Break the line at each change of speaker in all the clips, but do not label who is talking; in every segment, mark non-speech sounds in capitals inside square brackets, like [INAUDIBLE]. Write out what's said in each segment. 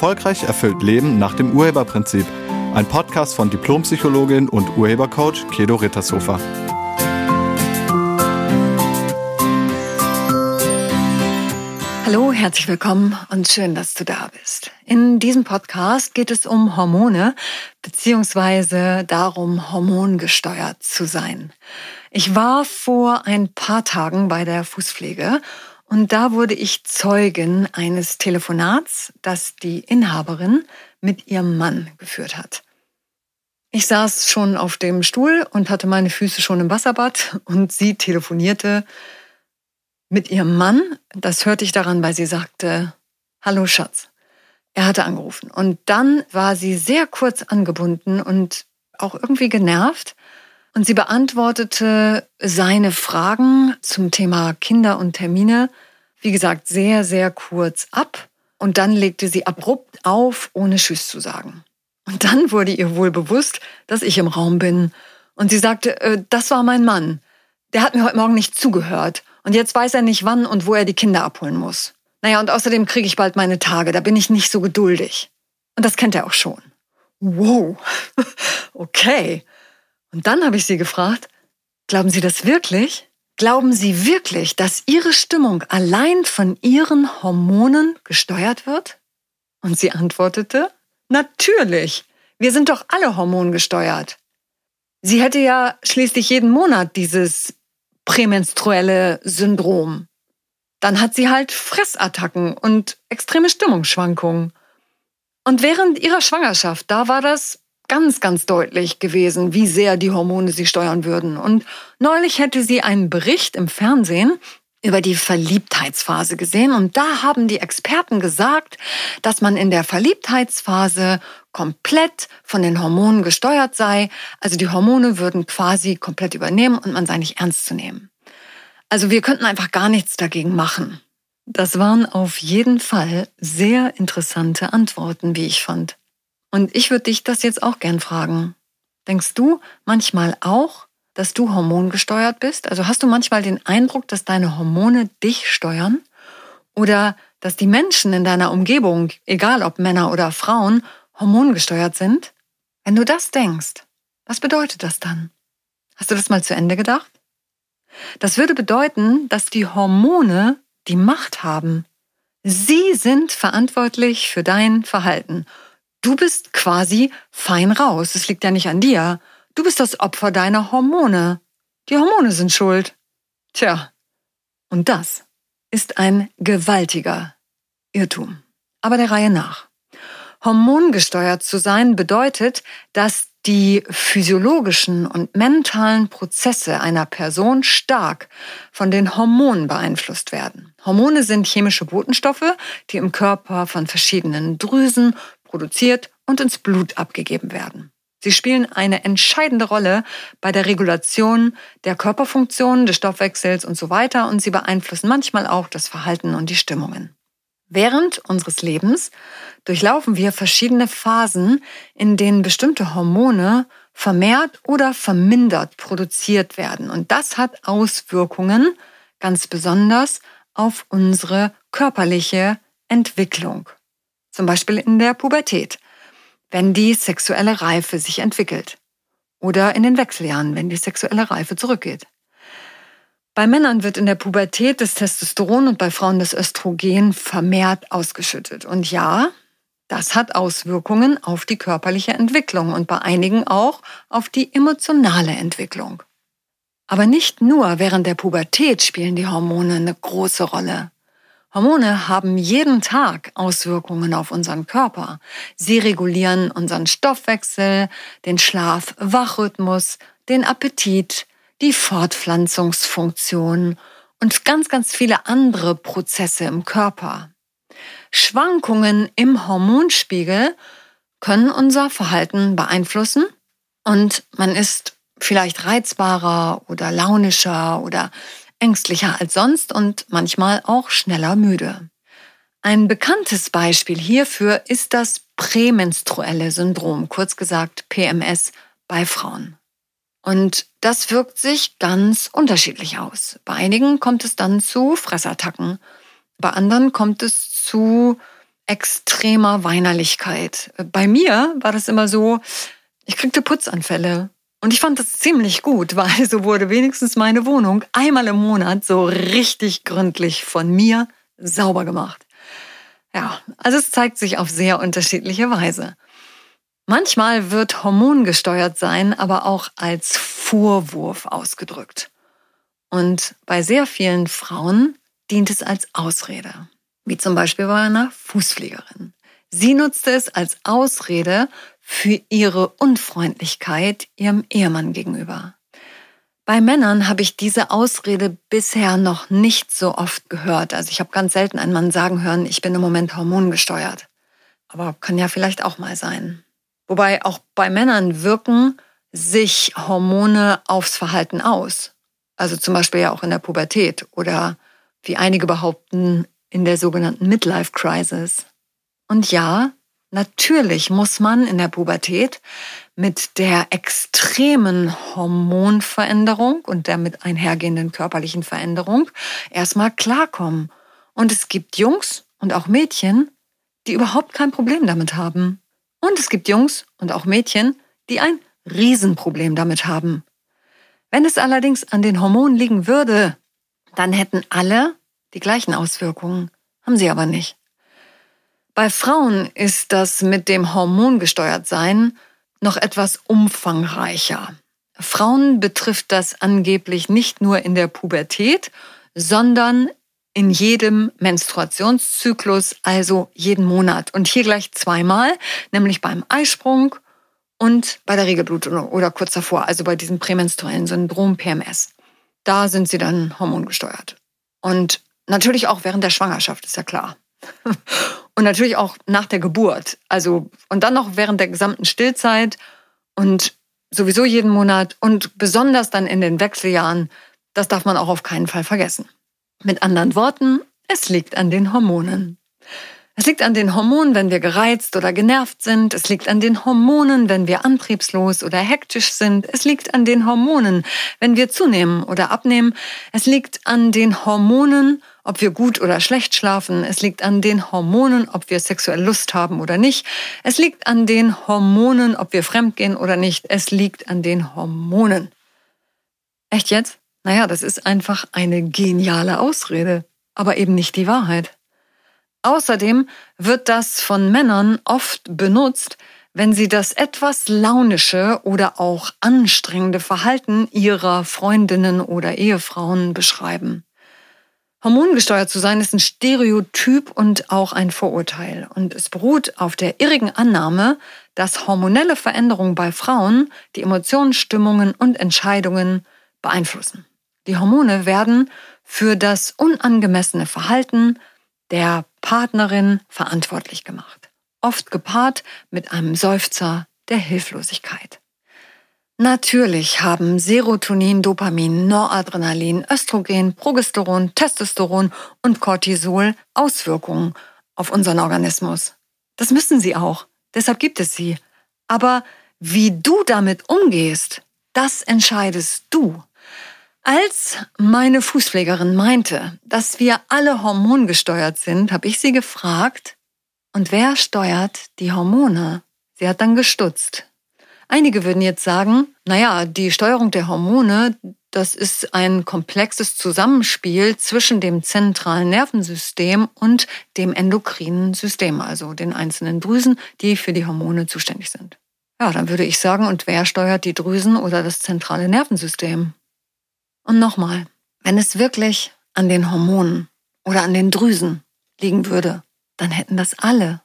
Erfolgreich erfüllt Leben nach dem Urheberprinzip. Ein Podcast von Diplompsychologin und Urhebercoach Kedo Rittershofer.
Hallo, herzlich willkommen und schön, dass du da bist. In diesem Podcast geht es um Hormone beziehungsweise darum, hormongesteuert zu sein. Ich war vor ein paar Tagen bei der Fußpflege und da wurde ich Zeugin eines Telefonats, das die Inhaberin mit ihrem Mann geführt hat. Ich saß schon auf dem Stuhl und hatte meine Füße schon im Wasserbad und sie telefonierte mit ihrem Mann. Das hörte ich daran, weil sie sagte, Hallo Schatz. Er hatte angerufen. Und dann war sie sehr kurz angebunden und auch irgendwie genervt. Und sie beantwortete seine Fragen zum Thema Kinder und Termine, wie gesagt, sehr, sehr kurz ab. Und dann legte sie abrupt auf, ohne Tschüss zu sagen. Und dann wurde ihr wohl bewusst, dass ich im Raum bin. Und sie sagte, äh, das war mein Mann. Der hat mir heute Morgen nicht zugehört. Und jetzt weiß er nicht, wann und wo er die Kinder abholen muss. Naja, und außerdem kriege ich bald meine Tage. Da bin ich nicht so geduldig. Und das kennt er auch schon. Wow. [LAUGHS] okay. Und dann habe ich sie gefragt, glauben Sie das wirklich? Glauben Sie wirklich, dass Ihre Stimmung allein von Ihren Hormonen gesteuert wird? Und sie antwortete, natürlich. Wir sind doch alle hormongesteuert. Sie hätte ja schließlich jeden Monat dieses prämenstruelle Syndrom. Dann hat sie halt Fressattacken und extreme Stimmungsschwankungen. Und während ihrer Schwangerschaft, da war das ganz, ganz deutlich gewesen, wie sehr die Hormone sie steuern würden. Und neulich hätte sie einen Bericht im Fernsehen über die Verliebtheitsphase gesehen. Und da haben die Experten gesagt, dass man in der Verliebtheitsphase komplett von den Hormonen gesteuert sei. Also die Hormone würden quasi komplett übernehmen und man sei nicht ernst zu nehmen. Also wir könnten einfach gar nichts dagegen machen. Das waren auf jeden Fall sehr interessante Antworten, wie ich fand. Und ich würde dich das jetzt auch gern fragen. Denkst du manchmal auch, dass du hormongesteuert bist? Also hast du manchmal den Eindruck, dass deine Hormone dich steuern? Oder dass die Menschen in deiner Umgebung, egal ob Männer oder Frauen, hormongesteuert sind? Wenn du das denkst, was bedeutet das dann? Hast du das mal zu Ende gedacht? Das würde bedeuten, dass die Hormone die Macht haben. Sie sind verantwortlich für dein Verhalten Du bist quasi fein raus. Es liegt ja nicht an dir. Du bist das Opfer deiner Hormone. Die Hormone sind schuld. Tja, und das ist ein gewaltiger Irrtum. Aber der Reihe nach. Hormongesteuert zu sein bedeutet, dass die physiologischen und mentalen Prozesse einer Person stark von den Hormonen beeinflusst werden. Hormone sind chemische Botenstoffe, die im Körper von verschiedenen Drüsen produziert und ins Blut abgegeben werden. Sie spielen eine entscheidende Rolle bei der Regulation der Körperfunktionen, des Stoffwechsels und so weiter und sie beeinflussen manchmal auch das Verhalten und die Stimmungen. Während unseres Lebens durchlaufen wir verschiedene Phasen, in denen bestimmte Hormone vermehrt oder vermindert produziert werden. Und das hat Auswirkungen ganz besonders auf unsere körperliche Entwicklung zum Beispiel in der Pubertät, wenn die sexuelle Reife sich entwickelt oder in den Wechseljahren, wenn die sexuelle Reife zurückgeht. Bei Männern wird in der Pubertät das Testosteron und bei Frauen das Östrogen vermehrt ausgeschüttet. Und ja, das hat Auswirkungen auf die körperliche Entwicklung und bei einigen auch auf die emotionale Entwicklung. Aber nicht nur während der Pubertät spielen die Hormone eine große Rolle. Hormone haben jeden Tag Auswirkungen auf unseren Körper. Sie regulieren unseren Stoffwechsel, den Schlaf-Wachrhythmus, den Appetit, die Fortpflanzungsfunktion und ganz, ganz viele andere Prozesse im Körper. Schwankungen im Hormonspiegel können unser Verhalten beeinflussen und man ist vielleicht reizbarer oder launischer oder ängstlicher als sonst und manchmal auch schneller müde. Ein bekanntes Beispiel hierfür ist das prämenstruelle Syndrom, kurz gesagt PMS bei Frauen. Und das wirkt sich ganz unterschiedlich aus. Bei einigen kommt es dann zu Fressattacken, bei anderen kommt es zu extremer Weinerlichkeit. Bei mir war das immer so, ich kriegte Putzanfälle. Und ich fand das ziemlich gut, weil so wurde wenigstens meine Wohnung einmal im Monat so richtig gründlich von mir sauber gemacht. Ja, also es zeigt sich auf sehr unterschiedliche Weise. Manchmal wird hormongesteuert sein aber auch als Vorwurf ausgedrückt. Und bei sehr vielen Frauen dient es als Ausrede, wie zum Beispiel bei einer Fußpflegerin. Sie nutzte es als Ausrede für ihre Unfreundlichkeit ihrem Ehemann gegenüber. Bei Männern habe ich diese Ausrede bisher noch nicht so oft gehört. Also ich habe ganz selten einen Mann sagen hören, ich bin im Moment hormongesteuert. Aber kann ja vielleicht auch mal sein. Wobei auch bei Männern wirken sich Hormone aufs Verhalten aus. Also zum Beispiel ja auch in der Pubertät oder wie einige behaupten, in der sogenannten Midlife Crisis. Und ja, natürlich muss man in der Pubertät mit der extremen Hormonveränderung und der mit einhergehenden körperlichen Veränderung erstmal klarkommen. Und es gibt Jungs und auch Mädchen, die überhaupt kein Problem damit haben. Und es gibt Jungs und auch Mädchen, die ein Riesenproblem damit haben. Wenn es allerdings an den Hormonen liegen würde, dann hätten alle die gleichen Auswirkungen, haben sie aber nicht. Bei Frauen ist das mit dem Hormon gesteuert sein noch etwas umfangreicher. Frauen betrifft das angeblich nicht nur in der Pubertät, sondern in jedem Menstruationszyklus, also jeden Monat. Und hier gleich zweimal, nämlich beim Eisprung und bei der Regelblutung oder kurz davor, also bei diesem prämenstruellen Syndrom PMS. Da sind sie dann hormongesteuert. Und natürlich auch während der Schwangerschaft, ist ja klar. [LAUGHS] Und natürlich auch nach der Geburt. Also, und dann noch während der gesamten Stillzeit und sowieso jeden Monat und besonders dann in den Wechseljahren. Das darf man auch auf keinen Fall vergessen. Mit anderen Worten, es liegt an den Hormonen. Es liegt an den Hormonen, wenn wir gereizt oder genervt sind. Es liegt an den Hormonen, wenn wir antriebslos oder hektisch sind. Es liegt an den Hormonen, wenn wir zunehmen oder abnehmen. Es liegt an den Hormonen, ob wir gut oder schlecht schlafen. Es liegt an den Hormonen, ob wir sexuelle Lust haben oder nicht. Es liegt an den Hormonen, ob wir fremdgehen oder nicht. Es liegt an den Hormonen. Echt jetzt? Naja, das ist einfach eine geniale Ausrede, aber eben nicht die Wahrheit. Außerdem wird das von Männern oft benutzt, wenn sie das etwas launische oder auch anstrengende Verhalten ihrer Freundinnen oder Ehefrauen beschreiben. Hormongesteuert zu sein ist ein Stereotyp und auch ein Vorurteil. Und es beruht auf der irrigen Annahme, dass hormonelle Veränderungen bei Frauen die Emotionen, Stimmungen und Entscheidungen beeinflussen. Die Hormone werden für das unangemessene Verhalten der Partnerin verantwortlich gemacht. Oft gepaart mit einem Seufzer der Hilflosigkeit. Natürlich haben Serotonin, Dopamin, Noradrenalin, Östrogen, Progesteron, Testosteron und Cortisol Auswirkungen auf unseren Organismus. Das müssen sie auch. Deshalb gibt es sie. Aber wie du damit umgehst, das entscheidest du. Als meine Fußpflegerin meinte, dass wir alle hormongesteuert sind, habe ich sie gefragt, und wer steuert die Hormone? Sie hat dann gestutzt. Einige würden jetzt sagen, naja, die Steuerung der Hormone, das ist ein komplexes Zusammenspiel zwischen dem zentralen Nervensystem und dem endokrinen System, also den einzelnen Drüsen, die für die Hormone zuständig sind. Ja, dann würde ich sagen, und wer steuert die Drüsen oder das zentrale Nervensystem? Und nochmal, wenn es wirklich an den Hormonen oder an den Drüsen liegen würde, dann hätten das alle.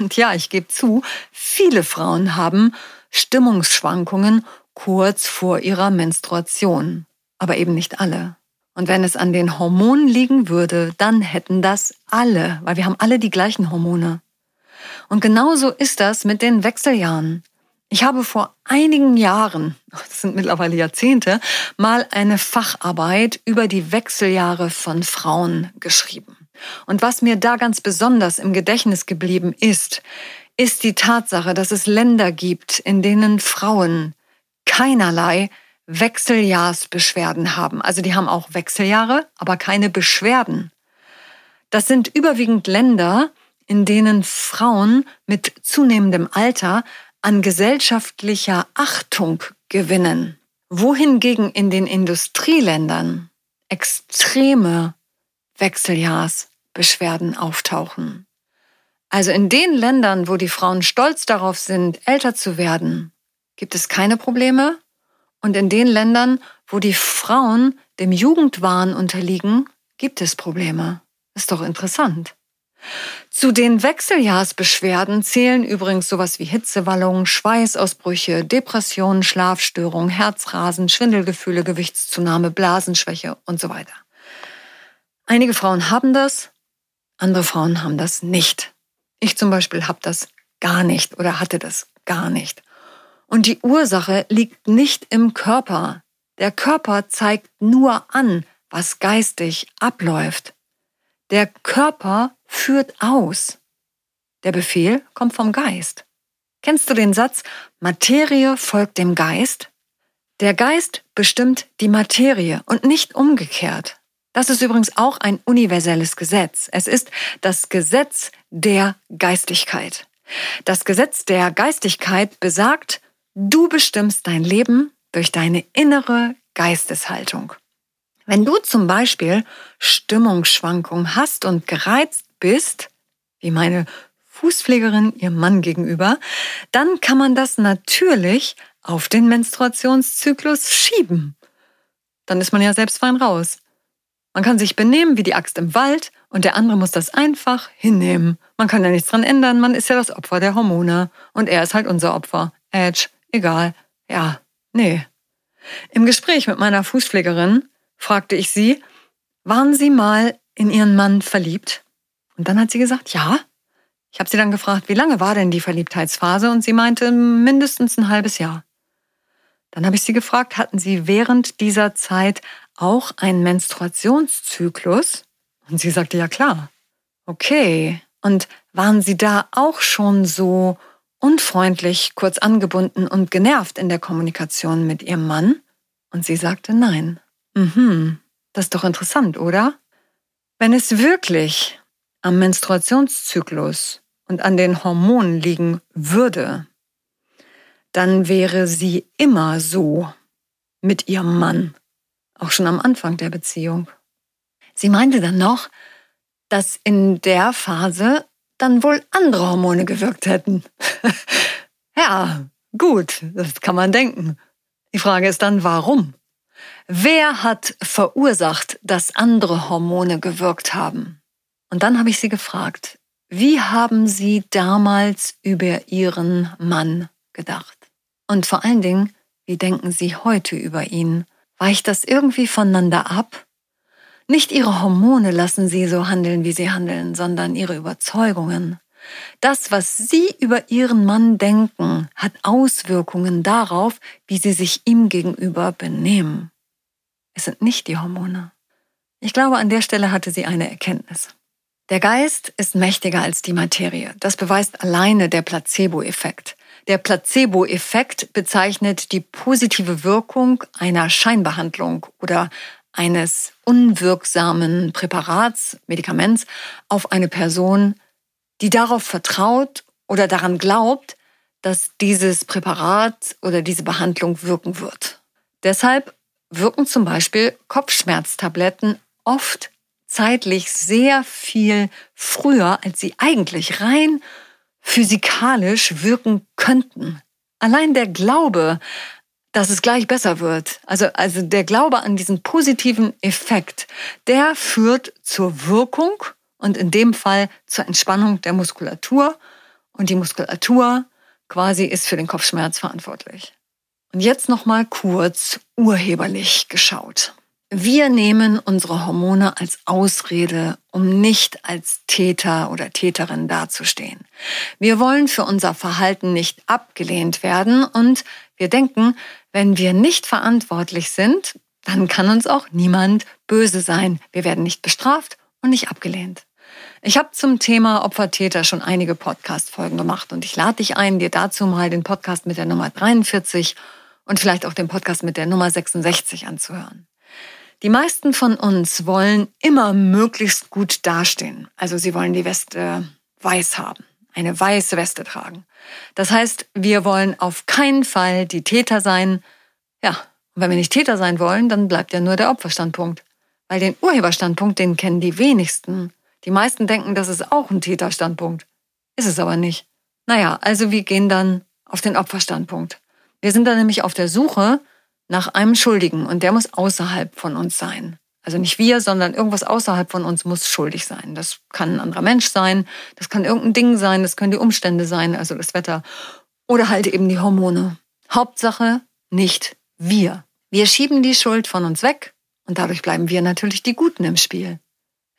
Und ja, ich gebe zu, viele Frauen haben Stimmungsschwankungen kurz vor ihrer Menstruation, aber eben nicht alle. Und wenn es an den Hormonen liegen würde, dann hätten das alle, weil wir haben alle die gleichen Hormone. Und genauso ist das mit den Wechseljahren. Ich habe vor einigen Jahren, [LAUGHS] das sind mittlerweile Jahrzehnte, mal eine Facharbeit über die Wechseljahre von Frauen geschrieben. Und was mir da ganz besonders im Gedächtnis geblieben ist, ist die Tatsache, dass es Länder gibt, in denen Frauen keinerlei Wechseljahrsbeschwerden haben. Also die haben auch Wechseljahre, aber keine Beschwerden. Das sind überwiegend Länder, in denen Frauen mit zunehmendem Alter an gesellschaftlicher Achtung gewinnen, wohingegen in den Industrieländern extreme Wechseljahrsbeschwerden auftauchen. Also in den Ländern, wo die Frauen stolz darauf sind, älter zu werden, gibt es keine Probleme. Und in den Ländern, wo die Frauen dem Jugendwahn unterliegen, gibt es Probleme. Ist doch interessant. Zu den Wechseljahrsbeschwerden zählen übrigens sowas wie Hitzewallungen, Schweißausbrüche, Depressionen, Schlafstörungen, Herzrasen, Schwindelgefühle, Gewichtszunahme, Blasenschwäche und so weiter. Einige Frauen haben das, andere Frauen haben das nicht. Ich zum Beispiel habe das gar nicht oder hatte das gar nicht. Und die Ursache liegt nicht im Körper. Der Körper zeigt nur an, was geistig abläuft. Der Körper führt aus. Der Befehl kommt vom Geist. Kennst du den Satz, Materie folgt dem Geist? Der Geist bestimmt die Materie und nicht umgekehrt. Das ist übrigens auch ein universelles Gesetz. Es ist das Gesetz der Geistigkeit. Das Gesetz der Geistigkeit besagt, du bestimmst dein Leben durch deine innere Geisteshaltung. Wenn du zum Beispiel Stimmungsschwankungen hast und gereizt bist, wie meine Fußpflegerin ihrem Mann gegenüber, dann kann man das natürlich auf den Menstruationszyklus schieben. Dann ist man ja selbst fein raus. Man kann sich benehmen wie die Axt im Wald und der andere muss das einfach hinnehmen. Man kann ja nichts dran ändern, man ist ja das Opfer der Hormone und er ist halt unser Opfer. Edge, egal. Ja, nee. Im Gespräch mit meiner Fußpflegerin fragte ich sie, waren Sie mal in Ihren Mann verliebt? Und dann hat sie gesagt, ja. Ich habe sie dann gefragt, wie lange war denn die Verliebtheitsphase? Und sie meinte, mindestens ein halbes Jahr. Dann habe ich sie gefragt, hatten Sie während dieser Zeit auch einen Menstruationszyklus? Und sie sagte, ja klar. Okay. Und waren Sie da auch schon so unfreundlich, kurz angebunden und genervt in der Kommunikation mit Ihrem Mann? Und sie sagte nein. Mhm, das ist doch interessant, oder? Wenn es wirklich am Menstruationszyklus und an den Hormonen liegen würde, dann wäre sie immer so mit ihrem Mann, auch schon am Anfang der Beziehung. Sie meinte dann noch, dass in der Phase dann wohl andere Hormone gewirkt hätten. [LAUGHS] ja, gut, das kann man denken. Die Frage ist dann, warum? Wer hat verursacht, dass andere Hormone gewirkt haben? Und dann habe ich sie gefragt, wie haben Sie damals über Ihren Mann gedacht? Und vor allen Dingen, wie denken Sie heute über ihn? Weicht das irgendwie voneinander ab? Nicht Ihre Hormone lassen Sie so handeln, wie Sie handeln, sondern Ihre Überzeugungen. Das, was Sie über Ihren Mann denken, hat Auswirkungen darauf, wie Sie sich ihm gegenüber benehmen. Es sind nicht die Hormone. Ich glaube, an der Stelle hatte sie eine Erkenntnis. Der Geist ist mächtiger als die Materie. Das beweist alleine der Placebo-Effekt. Der Placebo-Effekt bezeichnet die positive Wirkung einer Scheinbehandlung oder eines unwirksamen Präparats, Medikaments auf eine Person, die darauf vertraut oder daran glaubt, dass dieses Präparat oder diese Behandlung wirken wird. Deshalb wirken zum Beispiel Kopfschmerztabletten oft zeitlich sehr viel früher, als sie eigentlich rein physikalisch wirken könnten. Allein der Glaube, dass es gleich besser wird, also, also der Glaube an diesen positiven Effekt, der führt zur Wirkung und in dem Fall zur Entspannung der Muskulatur. Und die Muskulatur quasi ist für den Kopfschmerz verantwortlich. Und jetzt noch mal kurz urheberlich geschaut. Wir nehmen unsere Hormone als Ausrede, um nicht als Täter oder Täterin dazustehen. Wir wollen für unser Verhalten nicht abgelehnt werden und wir denken, wenn wir nicht verantwortlich sind, dann kann uns auch niemand böse sein. Wir werden nicht bestraft und nicht abgelehnt. Ich habe zum Thema Opfer-Täter schon einige Podcast-Folgen gemacht und ich lade dich ein, dir dazu mal den Podcast mit der Nummer 43 und vielleicht auch den Podcast mit der Nummer 66 anzuhören. Die meisten von uns wollen immer möglichst gut dastehen. Also sie wollen die Weste weiß haben, eine weiße Weste tragen. Das heißt, wir wollen auf keinen Fall die Täter sein. Ja, und wenn wir nicht Täter sein wollen, dann bleibt ja nur der Opferstandpunkt. Weil den Urheberstandpunkt, den kennen die wenigsten. Die meisten denken, das ist auch ein Täterstandpunkt. Ist es aber nicht. Naja, also wir gehen dann auf den Opferstandpunkt. Wir sind dann nämlich auf der Suche nach einem Schuldigen und der muss außerhalb von uns sein. Also nicht wir, sondern irgendwas außerhalb von uns muss schuldig sein. Das kann ein anderer Mensch sein, das kann irgendein Ding sein, das können die Umstände sein, also das Wetter oder halt eben die Hormone. Hauptsache nicht wir. Wir schieben die Schuld von uns weg und dadurch bleiben wir natürlich die Guten im Spiel.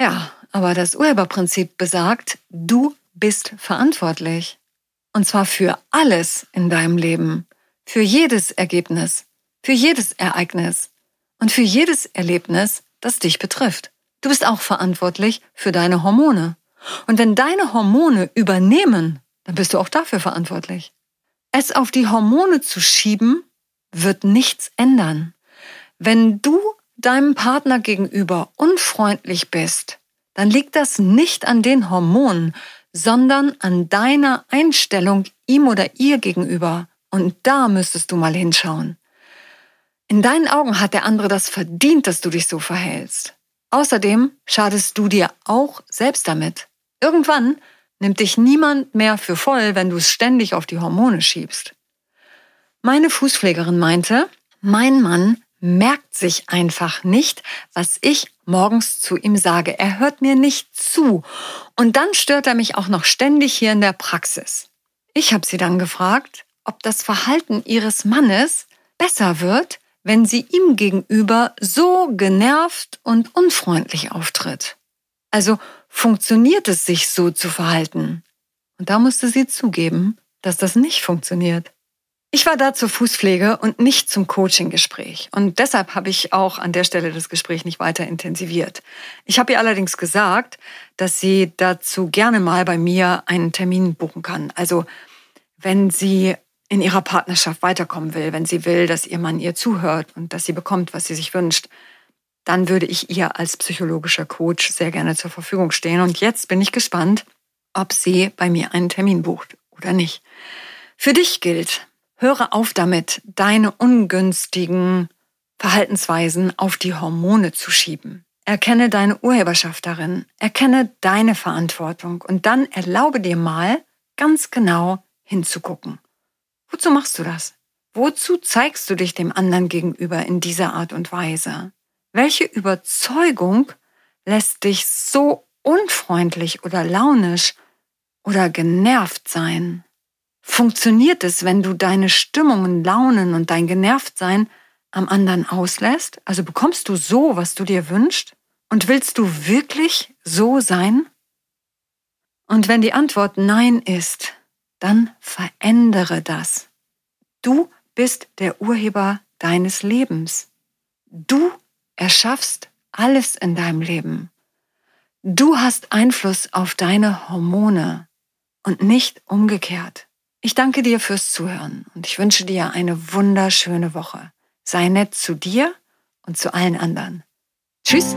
Ja, aber das Urheberprinzip besagt, du bist verantwortlich. Und zwar für alles in deinem Leben, für jedes Ergebnis, für jedes Ereignis und für jedes Erlebnis, das dich betrifft. Du bist auch verantwortlich für deine Hormone. Und wenn deine Hormone übernehmen, dann bist du auch dafür verantwortlich. Es auf die Hormone zu schieben, wird nichts ändern. Wenn du deinem Partner gegenüber unfreundlich bist, dann liegt das nicht an den Hormonen, sondern an deiner Einstellung ihm oder ihr gegenüber. Und da müsstest du mal hinschauen. In deinen Augen hat der andere das verdient, dass du dich so verhältst. Außerdem schadest du dir auch selbst damit. Irgendwann nimmt dich niemand mehr für voll, wenn du es ständig auf die Hormone schiebst. Meine Fußpflegerin meinte, mein Mann merkt sich einfach nicht, was ich morgens zu ihm sage. Er hört mir nicht zu. Und dann stört er mich auch noch ständig hier in der Praxis. Ich habe sie dann gefragt, ob das Verhalten ihres Mannes besser wird, wenn sie ihm gegenüber so genervt und unfreundlich auftritt. Also funktioniert es sich so zu verhalten? Und da musste sie zugeben, dass das nicht funktioniert. Ich war da zur Fußpflege und nicht zum Coaching-Gespräch. Und deshalb habe ich auch an der Stelle das Gespräch nicht weiter intensiviert. Ich habe ihr allerdings gesagt, dass sie dazu gerne mal bei mir einen Termin buchen kann. Also wenn sie in ihrer Partnerschaft weiterkommen will, wenn sie will, dass ihr Mann ihr zuhört und dass sie bekommt, was sie sich wünscht, dann würde ich ihr als psychologischer Coach sehr gerne zur Verfügung stehen. Und jetzt bin ich gespannt, ob sie bei mir einen Termin bucht oder nicht. Für dich gilt, höre auf damit, deine ungünstigen Verhaltensweisen auf die Hormone zu schieben. Erkenne deine Urheberschaft darin, erkenne deine Verantwortung und dann erlaube dir mal ganz genau hinzugucken. Wozu machst du das? Wozu zeigst du dich dem anderen gegenüber in dieser Art und Weise? Welche Überzeugung lässt dich so unfreundlich oder launisch oder genervt sein? Funktioniert es, wenn du deine Stimmungen, Launen und dein Genervtsein am anderen auslässt? Also bekommst du so, was du dir wünschst? Und willst du wirklich so sein? Und wenn die Antwort Nein ist, dann verändere das. Du bist der Urheber deines Lebens. Du erschaffst alles in deinem Leben. Du hast Einfluss auf deine Hormone und nicht umgekehrt. Ich danke dir fürs Zuhören und ich wünsche dir eine wunderschöne Woche. Sei nett zu dir und zu allen anderen. Tschüss.